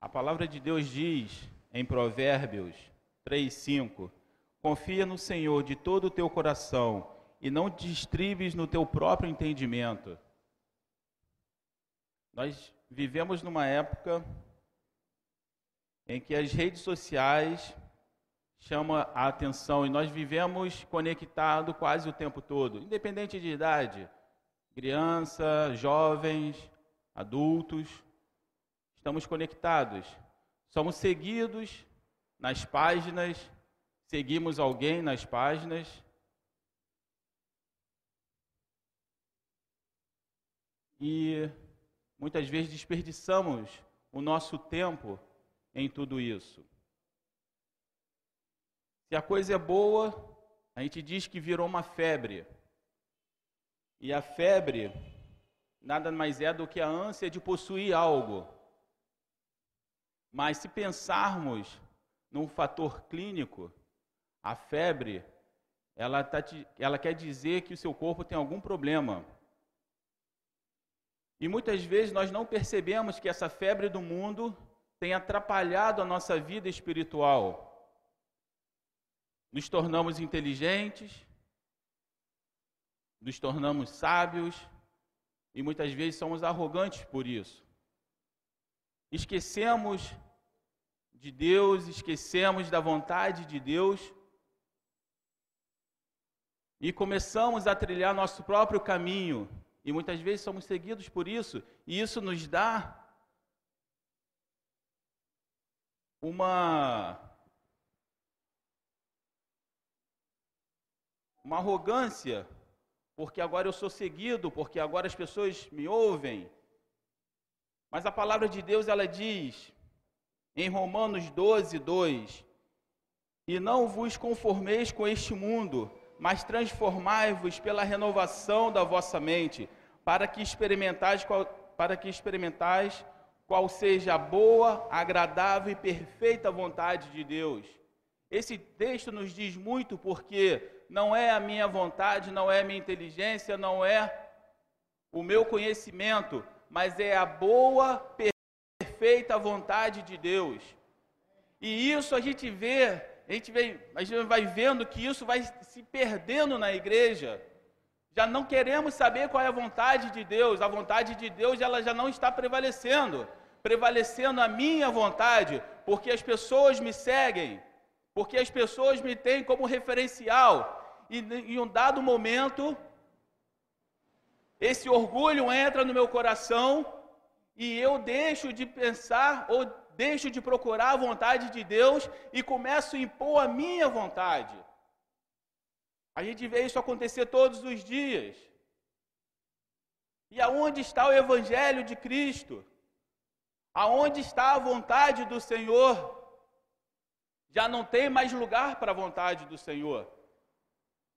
A palavra de Deus diz em Provérbios 3:5: Confia no Senhor de todo o teu coração e não te no teu próprio entendimento. Nós vivemos numa época em que as redes sociais chamam a atenção e nós vivemos conectados quase o tempo todo, independente de idade, criança, jovens, adultos, estamos conectados. Somos seguidos nas páginas, seguimos alguém nas páginas. E muitas vezes desperdiçamos o nosso tempo em tudo isso. Se a coisa é boa, a gente diz que virou uma febre. E a febre nada mais é do que a ânsia de possuir algo. Mas se pensarmos num fator clínico, a febre, ela, tá, ela quer dizer que o seu corpo tem algum problema. E muitas vezes nós não percebemos que essa febre do mundo tem atrapalhado a nossa vida espiritual. Nos tornamos inteligentes, nos tornamos sábios e muitas vezes somos arrogantes por isso. Esquecemos de Deus, esquecemos da vontade de Deus e começamos a trilhar nosso próprio caminho. E muitas vezes somos seguidos por isso, e isso nos dá uma uma arrogância, porque agora eu sou seguido, porque agora as pessoas me ouvem. Mas a palavra de Deus ela diz em Romanos 12, 2: E não vos conformeis com este mundo, mas transformai-vos pela renovação da vossa mente, para que experimentais qual, para que experimentais qual seja a boa, agradável e perfeita vontade de Deus. Esse texto nos diz muito porque não é a minha vontade, não é a minha inteligência, não é o meu conhecimento, mas é a boa, perfeita vontade de Deus. E isso a gente vê, a gente, vem, a gente vai vendo que isso vai se perdendo na igreja. Já não queremos saber qual é a vontade de Deus. A vontade de Deus ela já não está prevalecendo. Prevalecendo a minha vontade, porque as pessoas me seguem, porque as pessoas me têm como referencial. E em um dado momento, esse orgulho entra no meu coração e eu deixo de pensar ou deixo de procurar a vontade de Deus e começo a impor a minha vontade. A gente vê isso acontecer todos os dias. E aonde está o Evangelho de Cristo? Aonde está a vontade do Senhor? Já não tem mais lugar para a vontade do Senhor.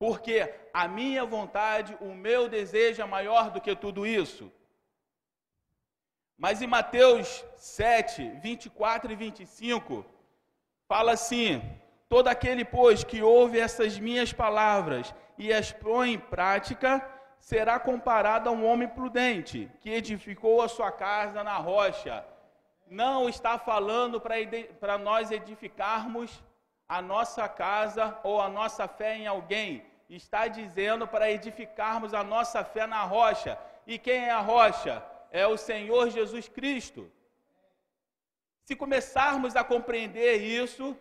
Porque a minha vontade, o meu desejo é maior do que tudo isso. Mas em Mateus 7, 24 e 25, fala assim: Todo aquele, pois, que ouve essas minhas palavras e as põe em prática, será comparado a um homem prudente, que edificou a sua casa na rocha. Não está falando para nós edificarmos a nossa casa ou a nossa fé em alguém. Está dizendo para edificarmos a nossa fé na rocha. E quem é a rocha? é o Senhor Jesus Cristo. Se começarmos a compreender isso,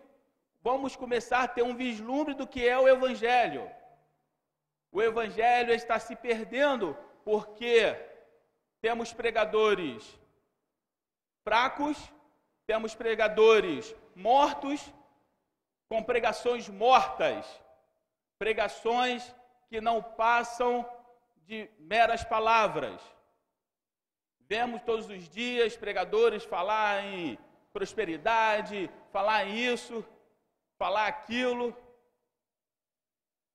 vamos começar a ter um vislumbre do que é o Evangelho. O Evangelho está se perdendo porque temos pregadores fracos, temos pregadores mortos, com pregações mortas, pregações que não passam de meras palavras. Vemos todos os dias pregadores falar em prosperidade, falar isso, falar aquilo.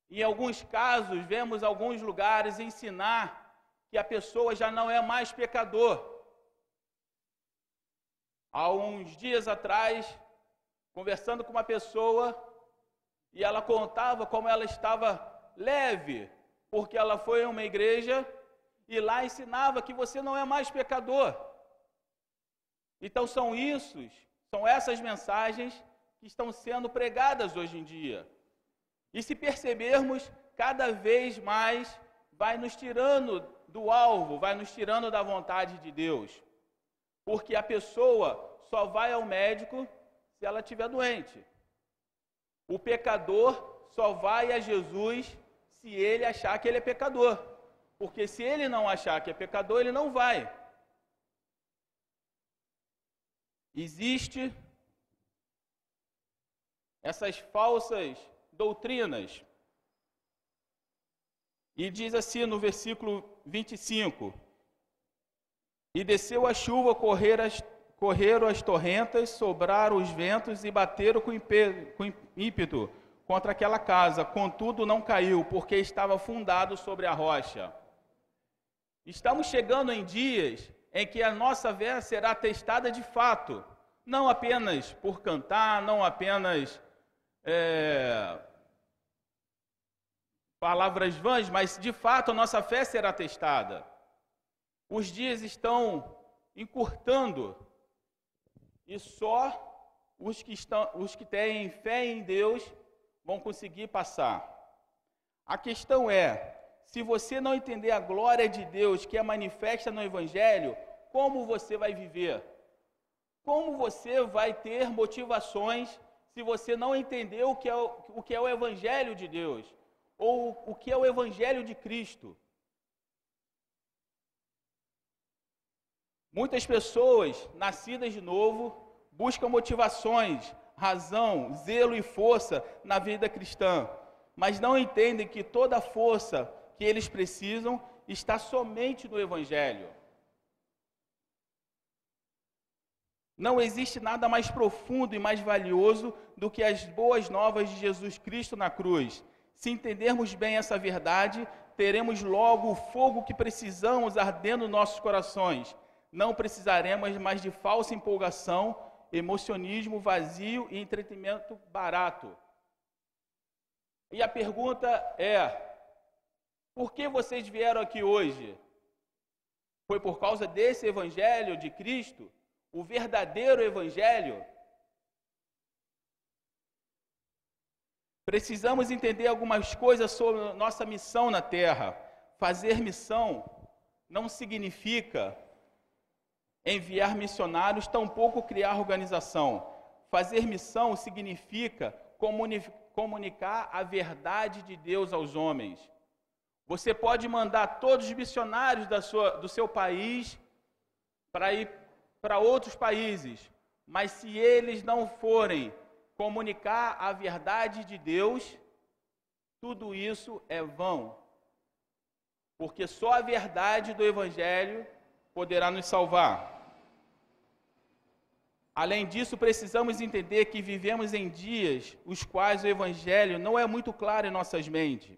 Em alguns casos, vemos alguns lugares ensinar que a pessoa já não é mais pecador. Há uns dias atrás, conversando com uma pessoa, e ela contava como ela estava leve, porque ela foi a uma igreja e lá ensinava que você não é mais pecador. Então são isso, são essas mensagens que estão sendo pregadas hoje em dia. E se percebermos, cada vez mais vai nos tirando do alvo, vai nos tirando da vontade de Deus. Porque a pessoa só vai ao médico se ela estiver doente. O pecador só vai a Jesus se ele achar que ele é pecador. Porque se ele não achar que é pecador, ele não vai. Existe essas falsas doutrinas. E diz assim no versículo 25: E desceu a chuva, correr as, correram as torrentas, sobraram os ventos e bateram com ímpeto contra aquela casa. Contudo, não caiu, porque estava fundado sobre a rocha. Estamos chegando em dias em que a nossa fé será testada de fato, não apenas por cantar, não apenas é, palavras vãs, mas de fato a nossa fé será testada. Os dias estão encurtando e só os que, estão, os que têm fé em Deus vão conseguir passar. A questão é: se você não entender a glória de Deus que é manifesta no Evangelho, como você vai viver? Como você vai ter motivações se você não entender o que é o, o, que é o Evangelho de Deus? Ou o que é o Evangelho de Cristo? Muitas pessoas nascidas de novo buscam motivações, razão, zelo e força na vida cristã, mas não entendem que toda a força que eles precisam está somente no Evangelho. Não existe nada mais profundo e mais valioso do que as boas novas de Jesus Cristo na cruz. Se entendermos bem essa verdade, teremos logo o fogo que precisamos ardendo nos nossos corações. Não precisaremos mais de falsa empolgação, emocionismo vazio e entretenimento barato. E a pergunta é: por que vocês vieram aqui hoje? Foi por causa desse evangelho de Cristo? o verdadeiro Evangelho, precisamos entender algumas coisas sobre nossa missão na Terra. Fazer missão não significa enviar missionários, tampouco criar organização. Fazer missão significa comunicar a verdade de Deus aos homens. Você pode mandar todos os missionários sua, do seu país para ir para outros países, mas se eles não forem comunicar a verdade de Deus, tudo isso é vão. Porque só a verdade do Evangelho poderá nos salvar. Além disso, precisamos entender que vivemos em dias os quais o Evangelho não é muito claro em nossas mentes.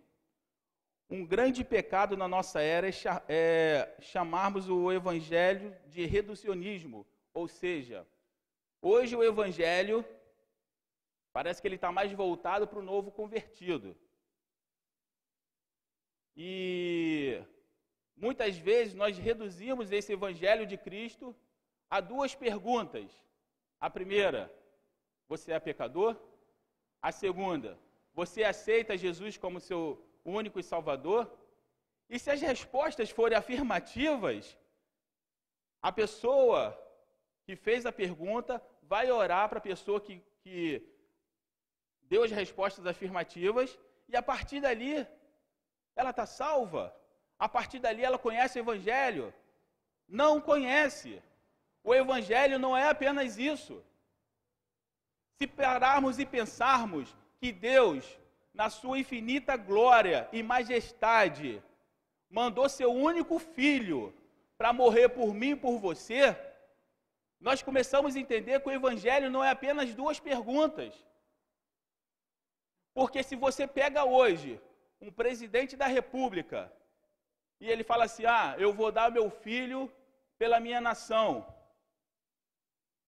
Um grande pecado na nossa era é, é chamarmos o evangelho de reducionismo, ou seja, hoje o evangelho parece que ele está mais voltado para o novo convertido. E muitas vezes nós reduzimos esse evangelho de Cristo a duas perguntas. A primeira, você é pecador? A segunda, você aceita Jesus como seu único e salvador? E se as respostas forem afirmativas, a pessoa que fez a pergunta vai orar para a pessoa que, que deu as respostas afirmativas, e a partir dali ela está salva. A partir dali ela conhece o Evangelho. Não conhece. O Evangelho não é apenas isso. Se pararmos e pensarmos que Deus na sua infinita glória e majestade, mandou seu único filho para morrer por mim e por você, nós começamos a entender que o Evangelho não é apenas duas perguntas. Porque se você pega hoje um presidente da República e ele fala assim: Ah, eu vou dar meu filho pela minha nação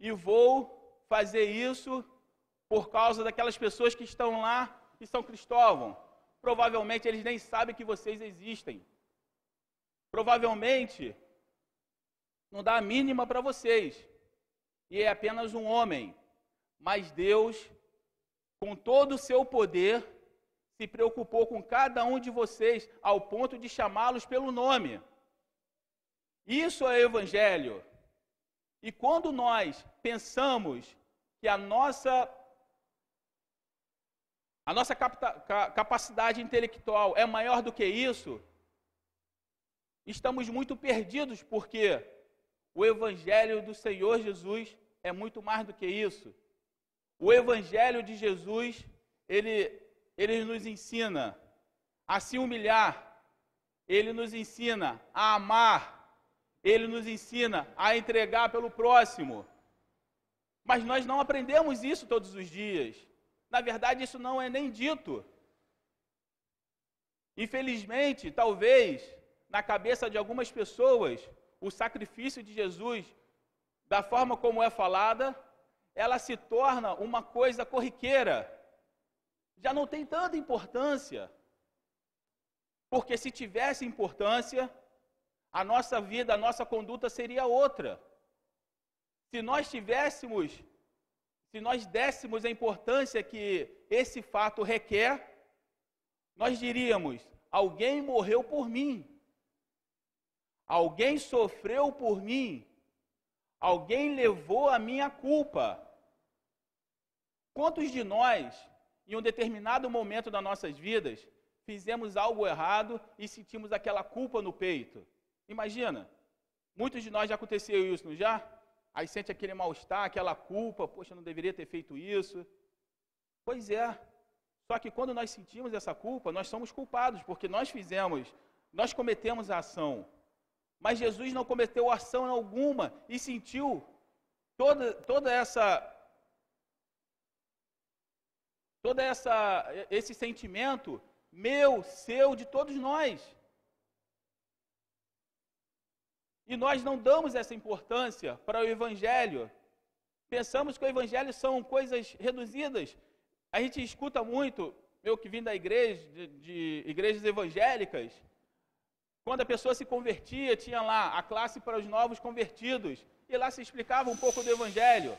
e vou fazer isso por causa daquelas pessoas que estão lá e São Cristóvão. Provavelmente eles nem sabem que vocês existem. Provavelmente não dá a mínima para vocês. e é apenas um homem, mas Deus, com todo o seu poder, se preocupou com cada um de vocês ao ponto de chamá-los pelo nome. Isso é evangelho. E quando nós pensamos que a nossa a nossa capacidade intelectual é maior do que isso, estamos muito perdidos, porque o Evangelho do Senhor Jesus é muito mais do que isso. O Evangelho de Jesus, ele, ele nos ensina a se humilhar, ele nos ensina a amar, ele nos ensina a entregar pelo próximo. Mas nós não aprendemos isso todos os dias. Na verdade, isso não é nem dito. Infelizmente, talvez, na cabeça de algumas pessoas, o sacrifício de Jesus, da forma como é falada, ela se torna uma coisa corriqueira. Já não tem tanta importância. Porque se tivesse importância, a nossa vida, a nossa conduta seria outra. Se nós tivéssemos se nós dessemos a importância que esse fato requer, nós diríamos: alguém morreu por mim, alguém sofreu por mim, alguém levou a minha culpa. Quantos de nós, em um determinado momento das nossas vidas, fizemos algo errado e sentimos aquela culpa no peito? Imagina, muitos de nós já aconteceu isso, não já? Aí sente aquele mal-estar, aquela culpa, poxa, não deveria ter feito isso. Pois é. Só que quando nós sentimos essa culpa, nós somos culpados, porque nós fizemos, nós cometemos a ação. Mas Jesus não cometeu ação alguma e sentiu toda, toda essa toda essa esse sentimento meu, seu, de todos nós. E nós não damos essa importância para o Evangelho. Pensamos que o Evangelho são coisas reduzidas. A gente escuta muito, eu que vim da igreja, de, de igrejas evangélicas, quando a pessoa se convertia, tinha lá a classe para os novos convertidos, e lá se explicava um pouco do Evangelho.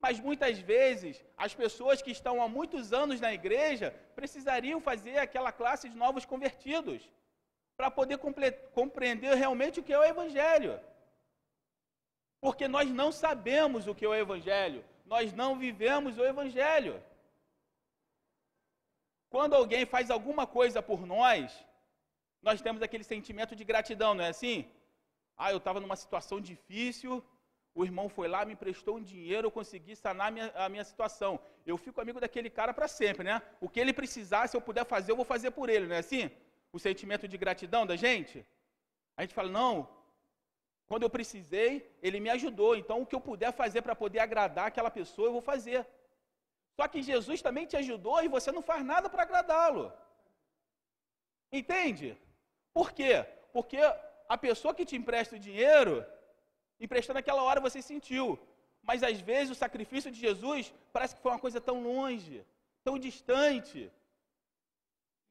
Mas muitas vezes, as pessoas que estão há muitos anos na igreja precisariam fazer aquela classe de novos convertidos para poder compreender realmente o que é o Evangelho. Porque nós não sabemos o que é o Evangelho, nós não vivemos o Evangelho. Quando alguém faz alguma coisa por nós, nós temos aquele sentimento de gratidão, não é assim? Ah, eu estava numa situação difícil, o irmão foi lá, me emprestou um dinheiro, eu consegui sanar a minha, a minha situação. Eu fico amigo daquele cara para sempre, né? O que ele precisar, se eu puder fazer, eu vou fazer por ele, não é assim? O sentimento de gratidão da gente? A gente fala, não, quando eu precisei, ele me ajudou, então o que eu puder fazer para poder agradar aquela pessoa, eu vou fazer. Só que Jesus também te ajudou e você não faz nada para agradá-lo. Entende? Por quê? Porque a pessoa que te empresta o dinheiro, emprestando naquela hora você sentiu. Mas às vezes o sacrifício de Jesus parece que foi uma coisa tão longe, tão distante.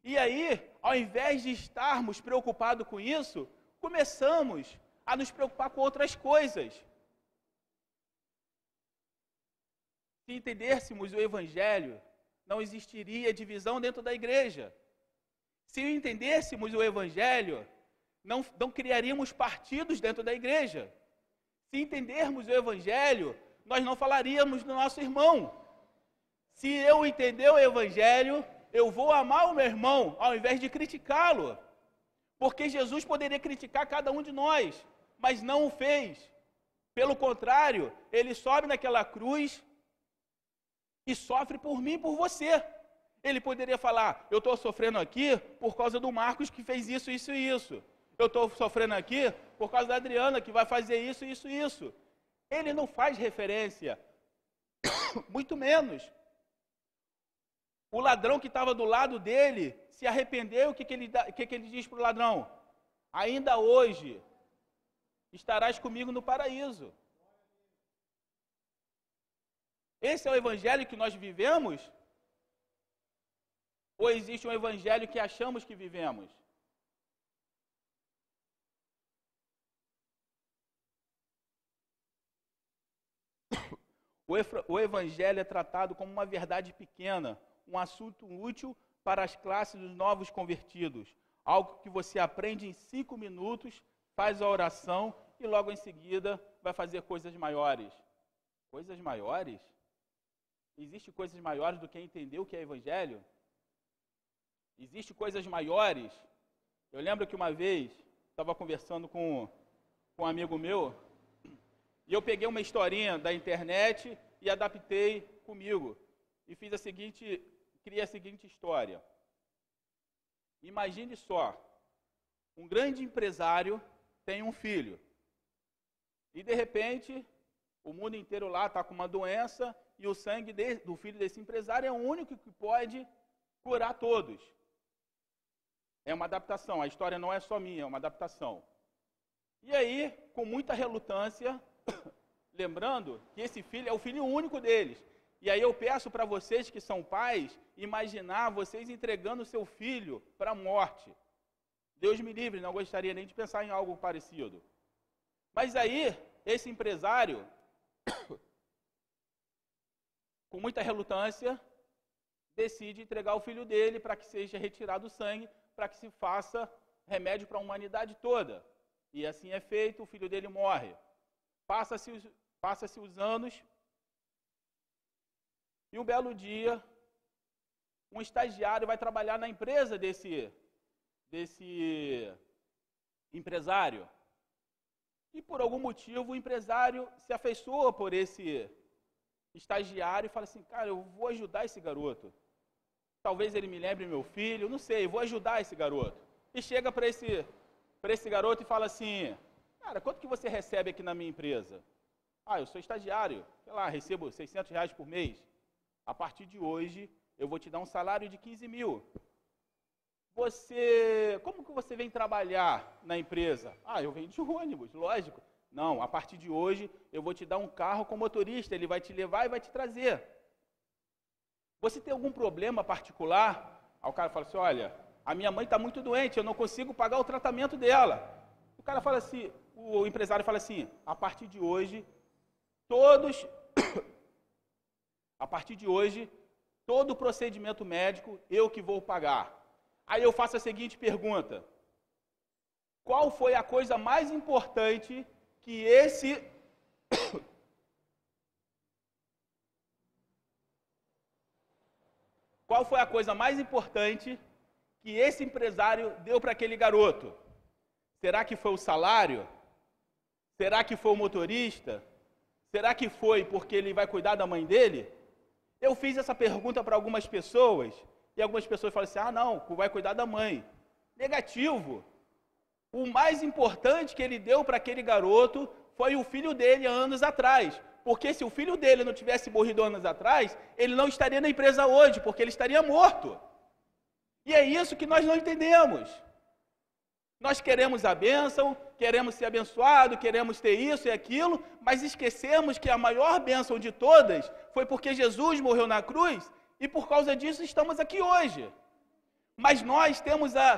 E aí, ao invés de estarmos preocupados com isso, começamos a nos preocupar com outras coisas. Se entendêssemos o Evangelho, não existiria divisão dentro da igreja. Se entendêssemos o Evangelho, não, não criaríamos partidos dentro da igreja. Se entendermos o Evangelho, nós não falaríamos do nosso irmão. Se eu entender o Evangelho, eu vou amar o meu irmão ao invés de criticá-lo. Porque Jesus poderia criticar cada um de nós, mas não o fez. Pelo contrário, ele sobe naquela cruz e sofre por mim e por você. Ele poderia falar: Eu estou sofrendo aqui por causa do Marcos que fez isso, isso e isso. Eu estou sofrendo aqui por causa da Adriana que vai fazer isso, isso e isso. Ele não faz referência, muito menos o ladrão que estava do lado dele se arrependeu, o que, que, ele, que, que ele diz para o ladrão? Ainda hoje estarás comigo no paraíso. Esse é o evangelho que nós vivemos? Ou existe um evangelho que achamos que vivemos? O Evangelho é tratado como uma verdade pequena, um assunto útil para as classes dos novos convertidos. Algo que você aprende em cinco minutos, faz a oração e logo em seguida vai fazer coisas maiores. Coisas maiores? Existe coisas maiores do que entender o que é Evangelho? Existe coisas maiores? Eu lembro que uma vez estava conversando com, com um amigo meu e eu peguei uma historinha da internet e adaptei comigo e fiz a seguinte cria a seguinte história. Imagine só, um grande empresário tem um filho. E de repente, o mundo inteiro lá está com uma doença e o sangue de, do filho desse empresário é o único que pode curar todos. É uma adaptação, a história não é só minha, é uma adaptação. E aí, com muita relutância, lembrando que esse filho é o filho único deles. E aí eu peço para vocês que são pais, imaginar vocês entregando seu filho para a morte. Deus me livre, não gostaria nem de pensar em algo parecido. Mas aí, esse empresário, com muita relutância, decide entregar o filho dele para que seja retirado o sangue, para que se faça remédio para a humanidade toda. E assim é feito, o filho dele morre. Passa-se os, passa os anos, e um belo dia, um estagiário vai trabalhar na empresa desse, desse empresário. E por algum motivo o empresário se afeiçoa por esse estagiário e fala assim: Cara, eu vou ajudar esse garoto. Talvez ele me lembre meu filho, não sei, vou ajudar esse garoto. E chega para esse, esse garoto e fala assim: Cara, quanto que você recebe aqui na minha empresa? Ah, eu sou estagiário, sei lá, recebo 600 reais por mês a partir de hoje eu vou te dar um salário de 15 mil. Você, como que você vem trabalhar na empresa? Ah, eu venho de ônibus, lógico. Não, a partir de hoje eu vou te dar um carro com motorista, ele vai te levar e vai te trazer. Você tem algum problema particular? Aí o cara fala assim: olha, a minha mãe está muito doente, eu não consigo pagar o tratamento dela. O cara fala assim, o empresário fala assim: a partir de hoje, todos a partir de hoje, todo o procedimento médico eu que vou pagar. Aí eu faço a seguinte pergunta: Qual foi a coisa mais importante que esse Qual foi a coisa mais importante que esse empresário deu para aquele garoto? Será que foi o salário? Será que foi o motorista? Será que foi porque ele vai cuidar da mãe dele? Eu fiz essa pergunta para algumas pessoas e algumas pessoas falam assim: ah, não, vai cuidar da mãe. Negativo. O mais importante que ele deu para aquele garoto foi o filho dele anos atrás. Porque se o filho dele não tivesse morrido anos atrás, ele não estaria na empresa hoje, porque ele estaria morto. E é isso que nós não entendemos. Nós queremos a bênção, queremos ser abençoado, queremos ter isso e aquilo, mas esquecemos que a maior bênção de todas foi porque Jesus morreu na cruz e por causa disso estamos aqui hoje. Mas nós temos a,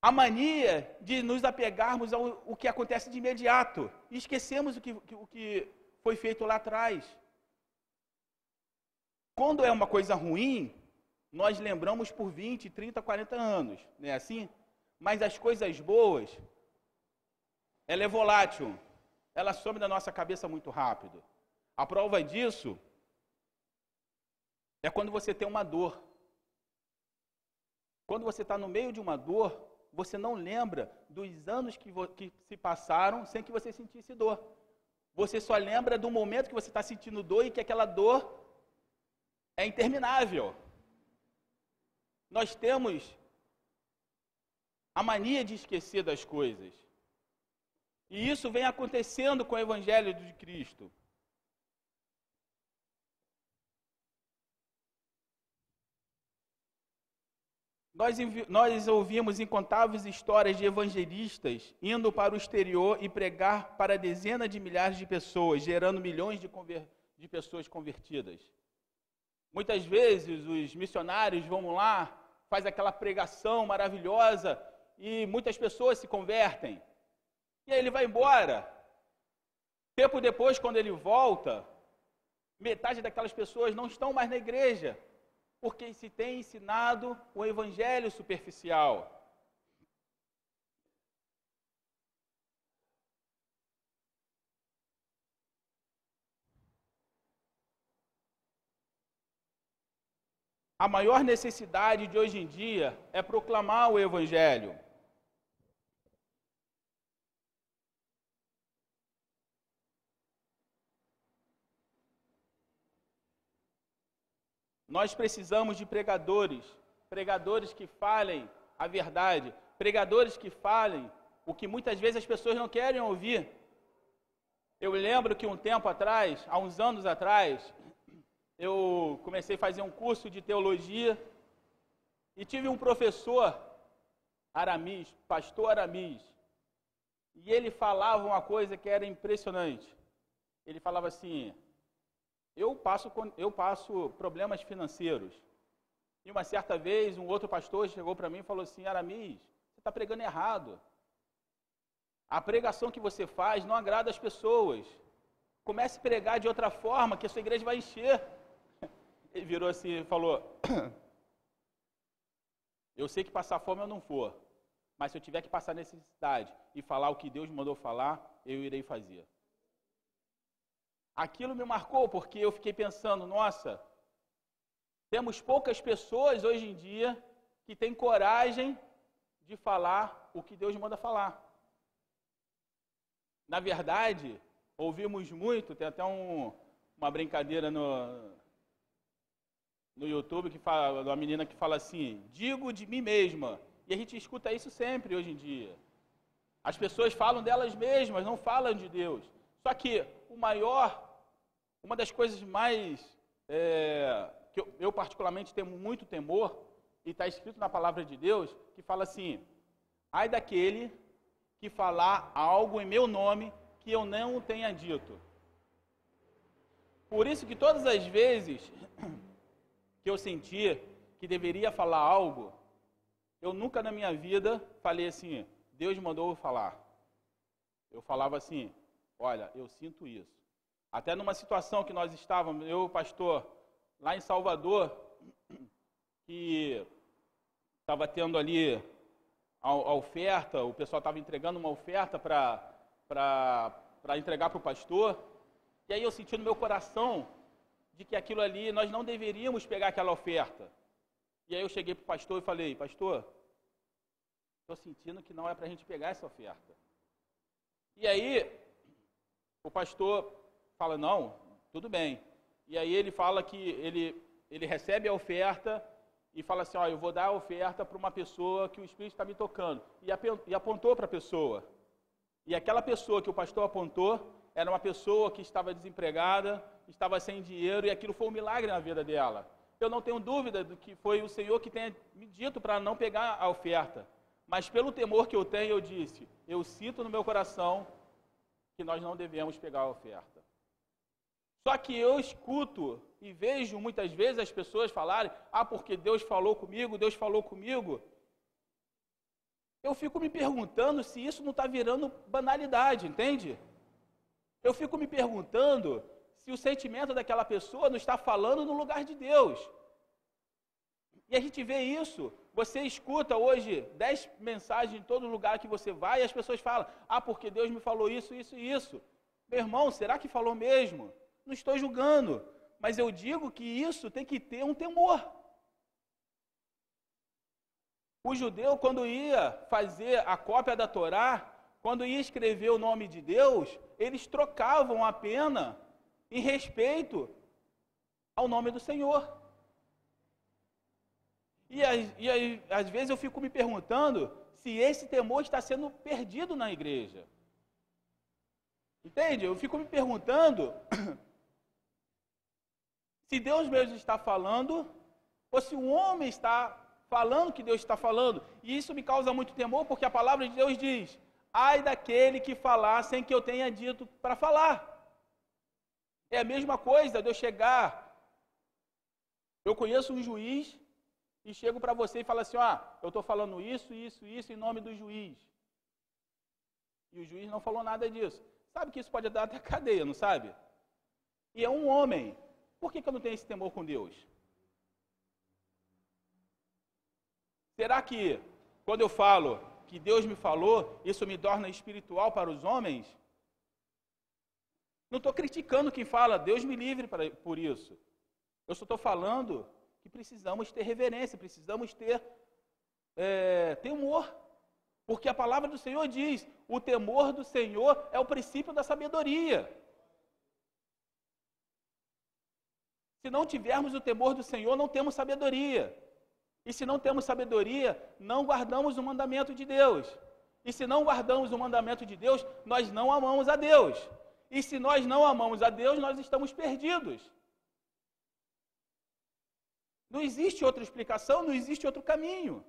a mania de nos apegarmos ao, ao que acontece de imediato e esquecemos o que, o que foi feito lá atrás. Quando é uma coisa ruim, nós lembramos por 20, 30, 40 anos, não é assim? Mas as coisas boas, ela é volátil. Ela some da nossa cabeça muito rápido. A prova disso é quando você tem uma dor. Quando você está no meio de uma dor, você não lembra dos anos que, que, se passaram sem que você sentisse dor. Você só lembra do momento que você está sentindo dor e que aquela dor é interminável. Nós temos a mania de esquecer das coisas. E isso vem acontecendo com o Evangelho de Cristo. Nós, nós ouvimos incontáveis histórias de evangelistas indo para o exterior e pregar para dezenas de milhares de pessoas, gerando milhões de, de pessoas convertidas. Muitas vezes os missionários vão lá, faz aquela pregação maravilhosa e muitas pessoas se convertem. E aí ele vai embora. Tempo depois, quando ele volta, metade daquelas pessoas não estão mais na igreja, porque se tem ensinado o evangelho superficial. A maior necessidade de hoje em dia é proclamar o evangelho. Nós precisamos de pregadores, pregadores que falem a verdade, pregadores que falem o que muitas vezes as pessoas não querem ouvir. Eu lembro que um tempo atrás, há uns anos atrás, eu comecei a fazer um curso de teologia e tive um professor, Aramis, pastor Aramis, e ele falava uma coisa que era impressionante. Ele falava assim: eu passo, eu passo problemas financeiros. E uma certa vez, um outro pastor chegou para mim e falou assim: Aramis, você está pregando errado. A pregação que você faz não agrada as pessoas. Comece a pregar de outra forma, que a sua igreja vai encher. Ele virou assim e falou: Eu sei que passar fome eu não for, mas se eu tiver que passar necessidade e falar o que Deus mandou falar, eu irei fazer. Aquilo me marcou porque eu fiquei pensando, nossa, temos poucas pessoas hoje em dia que têm coragem de falar o que Deus manda falar. Na verdade, ouvimos muito, tem até um, uma brincadeira no, no YouTube que fala, uma menina que fala assim, digo de mim mesma. E a gente escuta isso sempre hoje em dia. As pessoas falam delas mesmas, não falam de Deus. Só que o maior uma das coisas mais é, que eu, eu, particularmente tenho muito temor, e está escrito na palavra de Deus, que fala assim: ai daquele que falar algo em meu nome que eu não tenha dito. Por isso que todas as vezes que eu senti que deveria falar algo, eu nunca na minha vida falei assim, Deus mandou eu falar. Eu falava assim, olha, eu sinto isso. Até numa situação que nós estávamos, eu, pastor, lá em Salvador, que estava tendo ali a, a, oferta, o pessoal estava entregando uma oferta para entregar para o pastor, e aí eu senti no meu coração de que aquilo ali, nós não deveríamos pegar aquela oferta. E aí eu cheguei para o pastor e falei, pastor, estou sentindo que não é para a gente pegar essa oferta. E aí, o pastor fala, não, tudo bem. E aí ele fala que ele, ele recebe a oferta e fala assim, ó, eu vou dar a oferta para uma pessoa que o Espírito está me tocando. E apontou para a pessoa. E aquela pessoa que o pastor apontou era uma pessoa que estava desempregada, estava sem dinheiro, e aquilo foi um milagre na vida dela. Eu não tenho dúvida do que foi o Senhor que tenha me dito para não pegar a oferta. Mas pelo temor que eu tenho, eu disse, eu sinto no meu coração que nós não devemos pegar a oferta. Só que eu escuto e vejo muitas vezes as pessoas falarem: ah, porque Deus falou comigo, Deus falou comigo. Eu fico me perguntando se isso não está virando banalidade, entende? Eu fico me perguntando se o sentimento daquela pessoa não está falando no lugar de Deus. E a gente vê isso. Você escuta hoje dez mensagens em todo lugar que você vai e as pessoas falam: ah, porque Deus me falou isso, isso e isso. Meu irmão, será que falou mesmo? Não estou julgando, mas eu digo que isso tem que ter um temor. O judeu, quando ia fazer a cópia da Torá, quando ia escrever o nome de Deus, eles trocavam a pena em respeito ao nome do Senhor. E, e às vezes eu fico me perguntando se esse temor está sendo perdido na igreja. Entende? Eu fico me perguntando se Deus mesmo está falando, ou se um homem está falando que Deus está falando. E isso me causa muito temor, porque a palavra de Deus diz: ai daquele que falar sem que eu tenha dito para falar. É a mesma coisa de eu chegar. Eu conheço um juiz e chego para você e falo assim: ah, eu estou falando isso, isso, isso em nome do juiz. E o juiz não falou nada disso. Sabe que isso pode dar até cadeia, não sabe? E é um homem Por que, que eu não tenho esse temor com Deus? Será que quando eu falo que Deus me falou, isso me torna espiritual para os homens? Não estou criticando quem fala, Deus me livre por isso. Eu só estou falando que precisamos ter reverência, precisamos ter é, temor. Porque a palavra do Senhor diz: o temor do Senhor é o princípio da sabedoria. Se não tivermos o temor do Senhor, não temos sabedoria. E se não temos sabedoria, não guardamos o mandamento de Deus. E se não guardamos o mandamento de Deus, nós não amamos a Deus. E se nós não amamos a Deus, nós estamos perdidos. Não existe outra explicação, não existe outro caminho.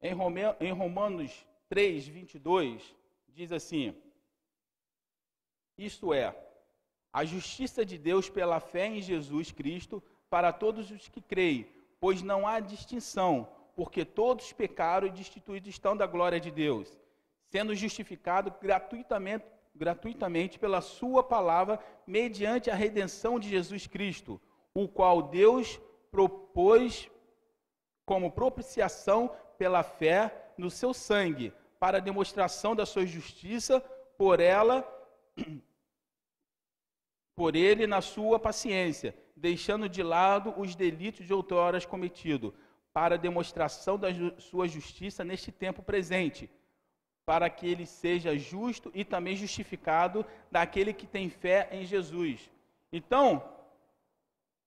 Em Romanos 3, 22, diz assim: Isto é, a justiça de Deus pela fé em Jesus Cristo para todos os que creem, pois não há distinção, porque todos pecaram e destituídos estão da glória de Deus, sendo justificados gratuitamente, gratuitamente pela Sua palavra, mediante a redenção de Jesus Cristo, o qual Deus propôs como propiciação pela fé no seu sangue, para demonstração da sua justiça por ela, por ele na sua paciência, deixando de lado os delitos de outroras cometidos, para demonstração da sua justiça neste tempo presente, para que ele seja justo e também justificado daquele que tem fé em Jesus. Então,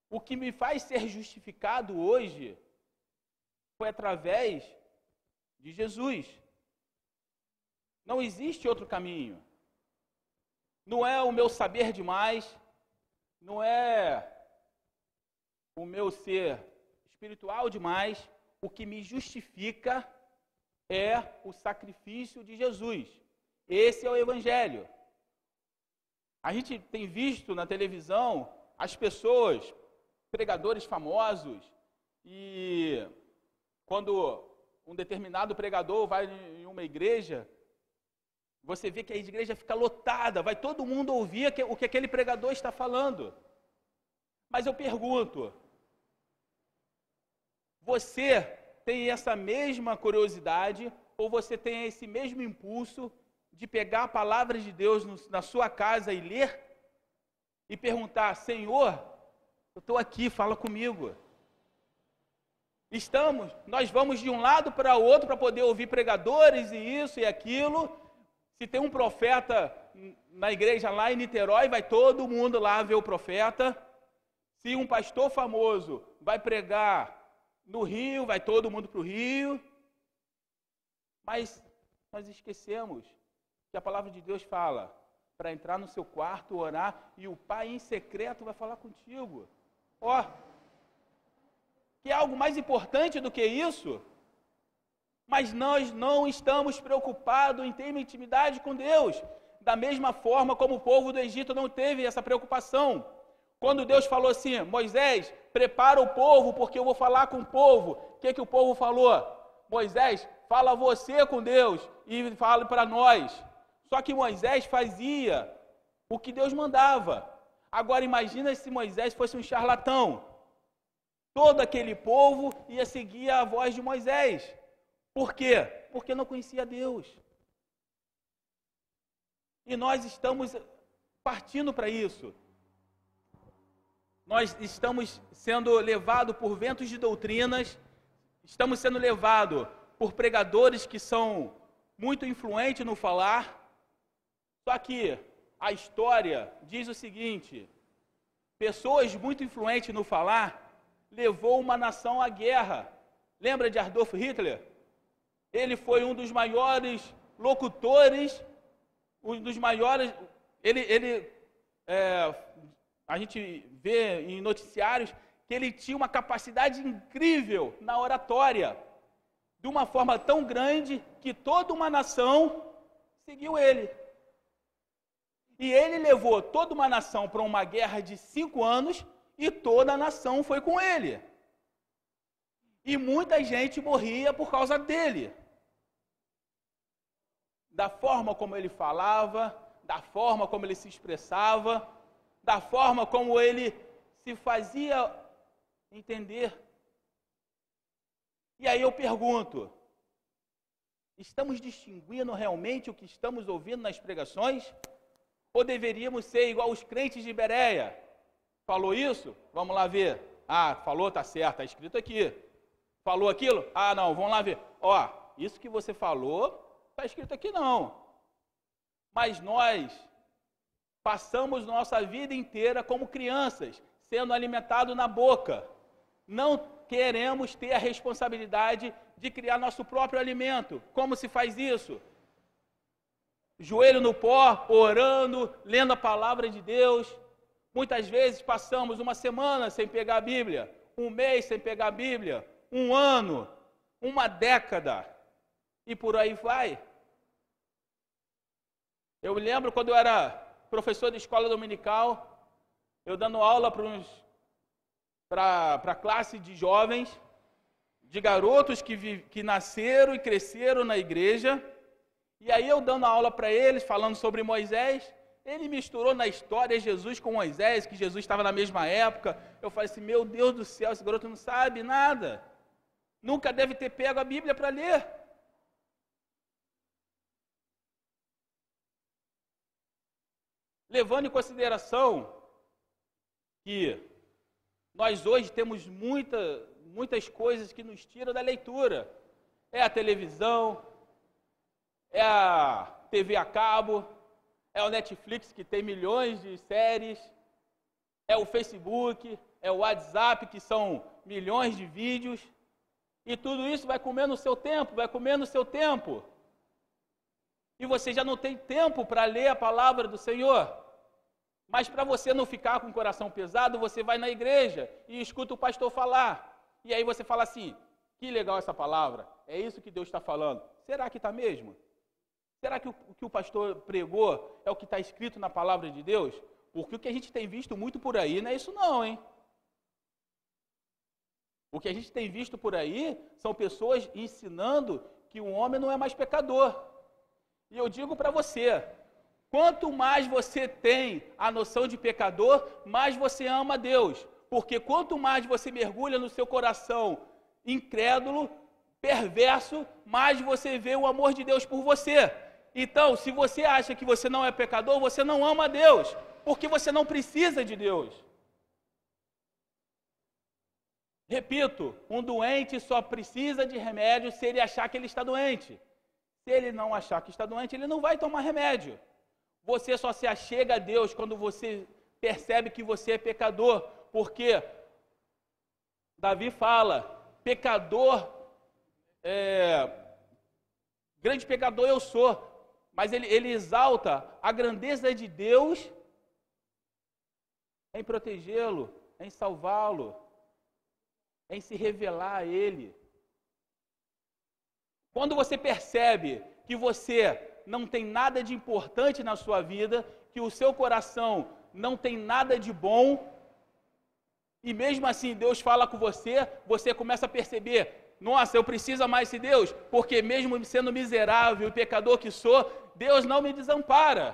o que me faz ser justificado hoje foi através de Jesus. Não existe outro caminho. Não é o meu saber demais, não é o meu ser espiritual demais. O que me justifica é o sacrifício de Jesus. Esse é o Evangelho. A gente tem visto na televisão as pessoas, pregadores famosos, e quando um determinado pregador vai em uma igreja, você vê que a igreja fica lotada, vai todo mundo ouvir o que aquele pregador está falando. Mas eu pergunto: você tem essa mesma curiosidade ou você tem esse mesmo impulso de pegar a palavra de Deus na sua casa e ler e perguntar: Senhor, eu estou aqui, fala comigo. Estamos, nós vamos de um lado para o outro para poder ouvir pregadores e isso e aquilo. Se tem um profeta na igreja lá em Niterói, vai todo mundo lá ver o profeta. Se um pastor famoso vai pregar no Rio, vai todo mundo para o Rio. Mas nós esquecemos que a palavra de Deus fala para entrar no seu quarto, orar, e o Pai em secreto vai falar contigo. Ó, que é algo mais importante do que isso. Mas nós não estamos preocupados em ter intimidade com Deus, da mesma forma como o povo do Egito não teve essa preocupação. Quando Deus falou assim: Moisés, prepara o povo, porque eu vou falar com o povo. O que, que o povo falou? Moisés, fala você com Deus e fale para nós. Só que Moisés fazia o que Deus mandava. Agora imagina se Moisés fosse um charlatão. Todo aquele povo ia seguir a voz de Moisés. Por quê? Porque não conhecia Deus. E nós estamos partindo para isso. Nós estamos sendo levados por ventos de doutrinas, estamos sendo levados por pregadores que são muito influentes no falar. Só que a história diz o seguinte: pessoas muito influentes no falar levou uma nação à guerra. Lembra de Adolf Hitler? Ele foi um dos maiores locutores, um dos maiores. Ele, ele é, a gente vê em noticiários que ele tinha uma capacidade incrível na oratória, de uma forma tão grande que toda uma nação seguiu ele. E ele levou toda uma nação para uma guerra de cinco anos e toda a nação foi com ele. E muita gente morria por causa dele. Da forma como ele falava, da forma como ele se expressava, da forma como ele se fazia entender. E aí eu pergunto: estamos distinguindo realmente o que estamos ouvindo nas pregações? Ou deveríamos ser igual os crentes de Bereia? Falou isso? Vamos lá ver. Ah, falou, tá certo, está escrito aqui. Falou aquilo? Ah, não, vamos lá ver. Ó, isso que você falou, está escrito aqui não. Mas nós passamos nossa vida inteira como crianças, sendo alimentados na boca. Não queremos ter a responsabilidade de criar nosso próprio alimento. Como se faz isso? Joelho no pó, orando, lendo a palavra de Deus. Muitas vezes passamos uma semana sem pegar a Bíblia, um mês sem pegar a Bíblia, um ano, uma década, e por aí vai. Eu lembro quando eu era professor de escola dominical, eu dando aula para a classe de jovens, de garotos que, vi, que nasceram e cresceram na igreja, e aí eu dando aula para eles, falando sobre Moisés, ele misturou na história Jesus com Moisés, que Jesus estava na mesma época. Eu falei assim: meu Deus do céu, esse garoto não sabe nada. Nunca deve ter pego a Bíblia para ler. Levando em consideração que nós hoje temos muita, muitas coisas que nos tiram da leitura. É a televisão, é a TV a cabo, é o Netflix que tem milhões de séries, é o Facebook, é o WhatsApp que são milhões de vídeos. E tudo isso vai comendo o seu tempo, vai comendo o seu tempo. E você já não tem tempo para ler a palavra do Senhor. Mas para você não ficar com o coração pesado, você vai na igreja e escuta o pastor falar. E aí você fala assim: que legal essa palavra, é isso que Deus está falando. Será que está mesmo? Será que o que o pastor pregou é o que está escrito na palavra de Deus? Porque o que a gente tem visto muito por aí não é isso, não, hein? O que a gente tem visto por aí são pessoas ensinando que o homem não é mais pecador. E eu digo para você: quanto mais você tem a noção de pecador, mais você ama Deus. Porque quanto mais você mergulha no seu coração incrédulo, perverso, mais você vê o amor de Deus por você. Então, se você acha que você não é pecador, você não ama Deus, porque você não precisa de Deus. Repito, um doente só precisa de remédio se ele achar que ele está doente. Se ele não achar que está doente, ele não vai tomar remédio. Você só se achega a Deus quando você percebe que você é pecador, porque Davi fala: pecador, é, grande pecador eu sou, mas ele, ele exalta a grandeza de Deus em protegê-lo, em salvá-lo em se revelar a Ele. Quando você percebe que você não tem nada de importante na sua vida, que o seu coração não tem nada de bom, e mesmo assim Deus fala com você, você começa a perceber: nossa, eu preciso mais de Deus, porque mesmo sendo miserável e pecador que sou, Deus não me desampara.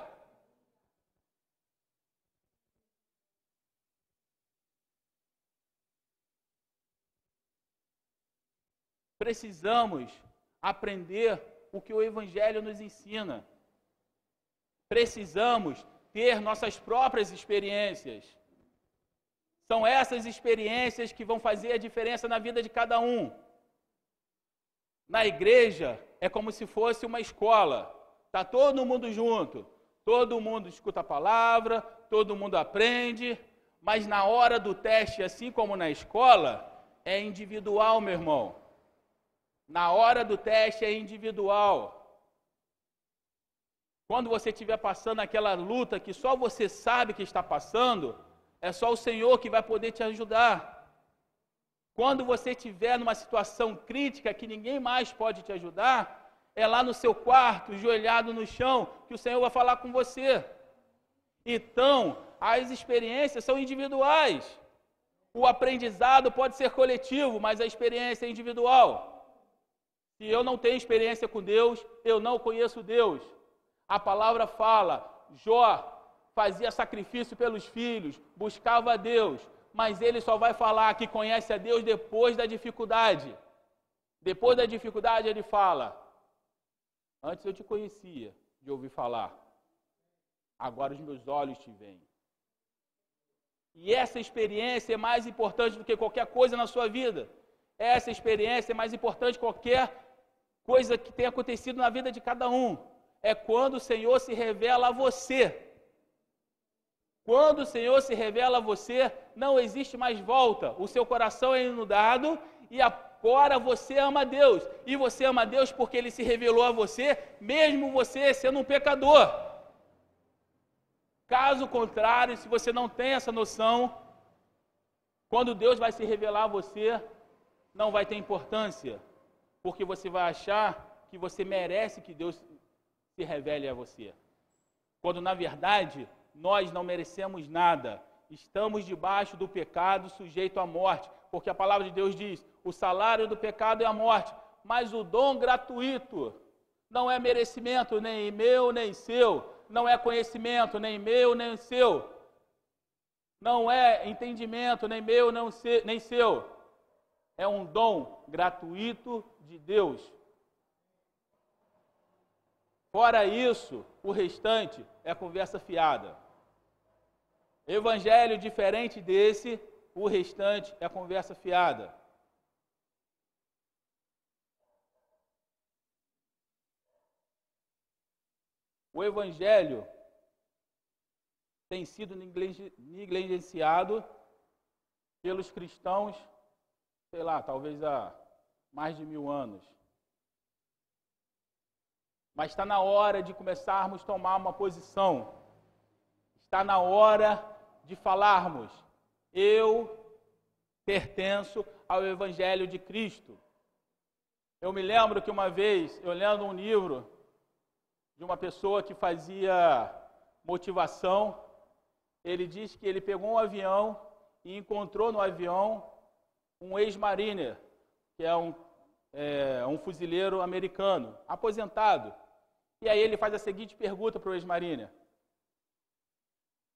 Precisamos aprender o que o Evangelho nos ensina. Precisamos ter nossas próprias experiências. São essas experiências que vão fazer a diferença na vida de cada um. Na igreja é como se fosse uma escola. Está todo mundo junto. Todo mundo escuta a palavra, todo mundo aprende, mas na hora do teste, assim como na escola, é individual, meu irmão. Na hora do teste é individual. Quando você estiver passando aquela luta que só você sabe que está passando, é só o Senhor que vai poder te ajudar. Quando você estiver numa situação crítica que ninguém mais pode te ajudar, é lá no seu quarto, joelhado no chão, que o Senhor vai falar com você. Então, as experiências são individuais. O aprendizado pode ser coletivo, mas a experiência é individual. Se eu não tenho experiência com Deus, eu não conheço Deus. A palavra fala: Jó fazia sacrifício pelos filhos, buscava a Deus, mas ele só vai falar que conhece a Deus depois da dificuldade. Depois da dificuldade, ele fala: Antes eu te conhecia de ouvir falar, agora os meus olhos te veem. E essa experiência é mais importante do que qualquer coisa na sua vida. Essa experiência é mais importante que qualquer coisa que tenha acontecido na vida de cada um. É quando o Senhor se revela a você. Quando o Senhor se revela a você, não existe mais volta. O seu coração é inundado e agora você ama Deus. E você ama Deus porque Ele se revelou a você, mesmo você sendo um pecador. Caso contrário, se você não tem essa noção, quando Deus vai se revelar a você, não vai ter importância, porque você vai achar que você merece que Deus se revele a você. Quando na verdade nós não merecemos nada, estamos debaixo do pecado, sujeito à morte, porque a palavra de Deus diz: o salário do pecado é a morte, mas o dom gratuito não é merecimento nem meu nem seu, não é conhecimento, nem meu, nem seu. Não é entendimento, nem meu, nem seu. É um dom gratuito de Deus. Fora isso, o restante é conversa fiada. Evangelho diferente desse, o restante é conversa fiada. O Evangelho tem sido negligenciado pelos cristãos, sei lá, talvez há mais de mil anos. Mas está na hora de começarmos a tomar uma posição. Está na hora de falarmos: eu pertenço ao Evangelho de Cristo. Eu me lembro que uma vez, eu lendo um livro de uma pessoa que fazia motivação. Ele diz que ele pegou um avião e encontrou no avião um ex-mariner, que é um, é um fuzileiro americano, aposentado. E aí ele faz a seguinte pergunta para o ex-mariner: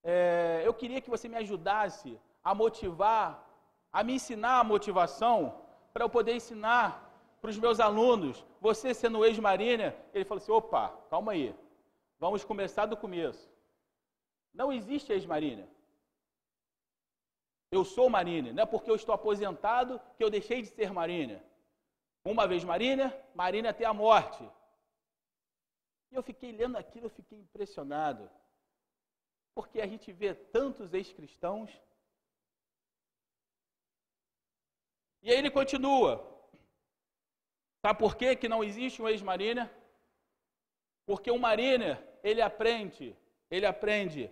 é, Eu queria que você me ajudasse a motivar, a me ensinar a motivação, para eu poder ensinar para os meus alunos, você sendo ex-marina, ele falou assim: opa, calma aí, vamos começar do começo. Não existe ex-marina. Eu sou marina, não é porque eu estou aposentado que eu deixei de ser marina. Uma vez marina, marina até a morte. E eu fiquei lendo aquilo, eu fiquei impressionado. Porque a gente vê tantos ex-cristãos. E aí ele continua. Sabe por quê que não existe um ex-mariner? Porque um mariner, ele aprende, ele aprende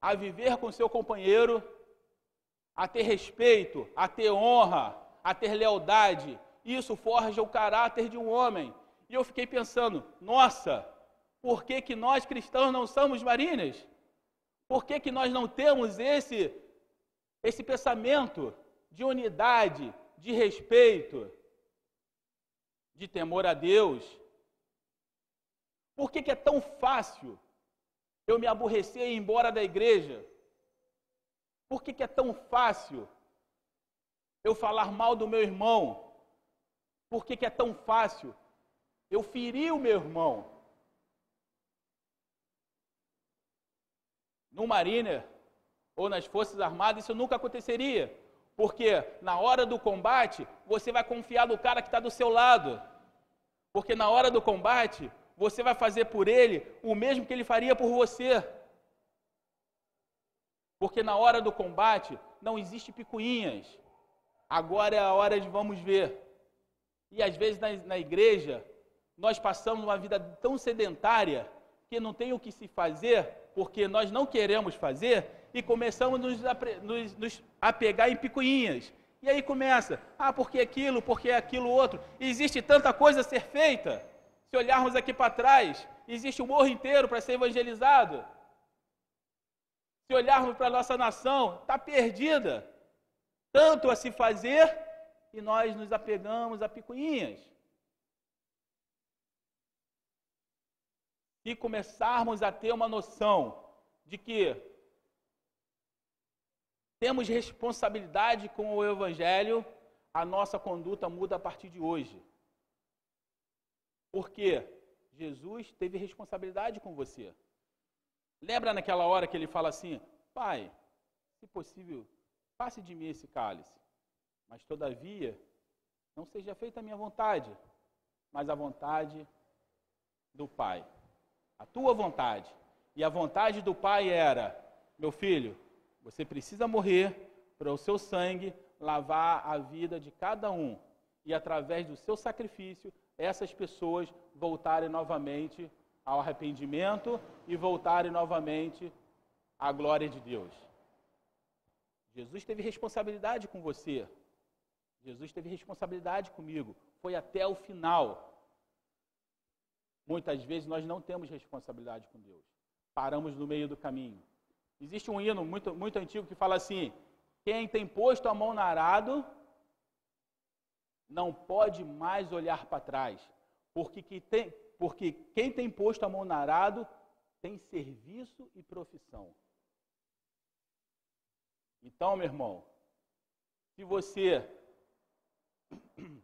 a viver com seu companheiro, a ter respeito, a ter honra, a ter lealdade. Isso forja o caráter de um homem. E eu fiquei pensando, nossa, por que, que nós cristãos não somos mariners? Por que, que nós não temos esse, esse pensamento de unidade, de respeito? de temor a Deus. Por que, que é tão fácil eu me aborrecer e ir embora da igreja? Por que, que é tão fácil eu falar mal do meu irmão? Por que, que é tão fácil eu ferir o meu irmão? No Mariner ou nas Forças Armadas isso nunca aconteceria. Porque na hora do combate, você vai confiar no cara que está do seu lado. Porque na hora do combate, você vai fazer por ele o mesmo que ele faria por você. Porque na hora do combate não existe picuinhas. Agora é a hora de vamos ver. E às vezes na, na igreja, nós passamos uma vida tão sedentária que não tem o que se fazer, porque nós não queremos fazer, e começamos nos, nos, nos apegar em picuinhas. E aí começa, ah, porque aquilo, porque aquilo outro. Existe tanta coisa a ser feita. Se olharmos aqui para trás, existe um morro inteiro para ser evangelizado. Se olharmos para a nossa nação, está perdida. Tanto a se fazer e nós nos apegamos a picuinhas. E começarmos a ter uma noção de que temos responsabilidade com o Evangelho, a nossa conduta muda a partir de hoje. Porque Jesus teve responsabilidade com você. Lembra naquela hora que ele fala assim: Pai, se possível, passe de mim esse cálice, mas todavia, não seja feita a minha vontade, mas a vontade do Pai. A tua vontade. E a vontade do Pai era: Meu filho, você precisa morrer para o seu sangue lavar a vida de cada um. E através do seu sacrifício, essas pessoas voltarem novamente ao arrependimento e voltarem novamente à glória de Deus. Jesus teve responsabilidade com você. Jesus teve responsabilidade comigo. Foi até o final. Muitas vezes nós não temos responsabilidade com Deus. Paramos no meio do caminho. Existe um hino muito, muito antigo que fala assim: quem tem posto a mão no arado não pode mais olhar para trás, porque, que tem, porque quem tem posto a mão no arado tem serviço e profissão. Então, meu irmão, se você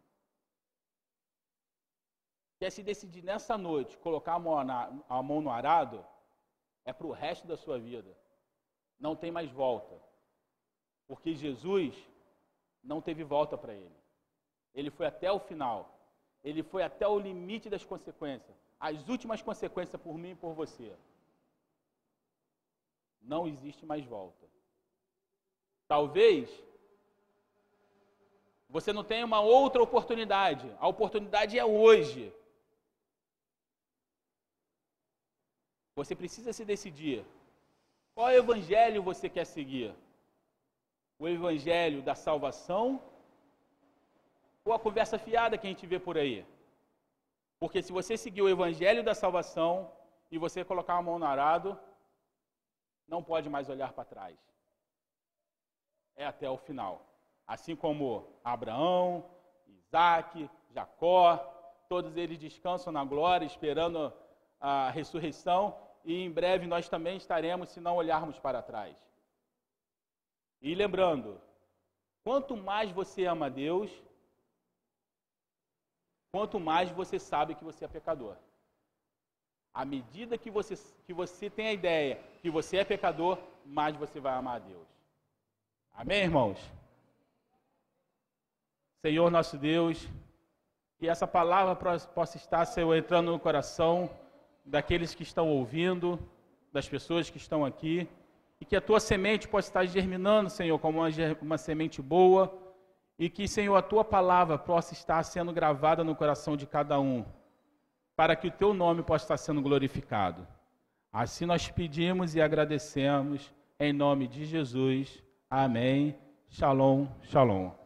quer se decidir nessa noite, colocar a mão, na, a mão no arado, é para o resto da sua vida. Não tem mais volta. Porque Jesus não teve volta para ele. Ele foi até o final. Ele foi até o limite das consequências. As últimas consequências por mim e por você. Não existe mais volta. Talvez você não tenha uma outra oportunidade. A oportunidade é hoje. Você precisa se decidir. Qual evangelho você quer seguir? O evangelho da salvação ou a conversa fiada que a gente vê por aí. Porque se você seguir o evangelho da salvação e você colocar a mão no arado, não pode mais olhar para trás. É até o final. Assim como Abraão, Isaac, Jacó, todos eles descansam na glória, esperando a ressurreição, e em breve nós também estaremos, se não olharmos para trás. E lembrando, quanto mais você ama Deus, quanto mais você sabe que você é pecador. À medida que você, que você tem a ideia que você é pecador, mais você vai amar a Deus. Amém, irmãos? Senhor nosso Deus, que essa palavra possa estar, Senhor, entrando no coração daqueles que estão ouvindo, das pessoas que estão aqui, e que a tua semente possa estar germinando, Senhor, como uma, uma semente boa e que, Senhor, a tua palavra possa estar sendo gravada no coração de cada um, para que o teu nome possa estar sendo glorificado. Assim nós pedimos e agradecemos, em nome de Jesus. Amém. Shalom, shalom.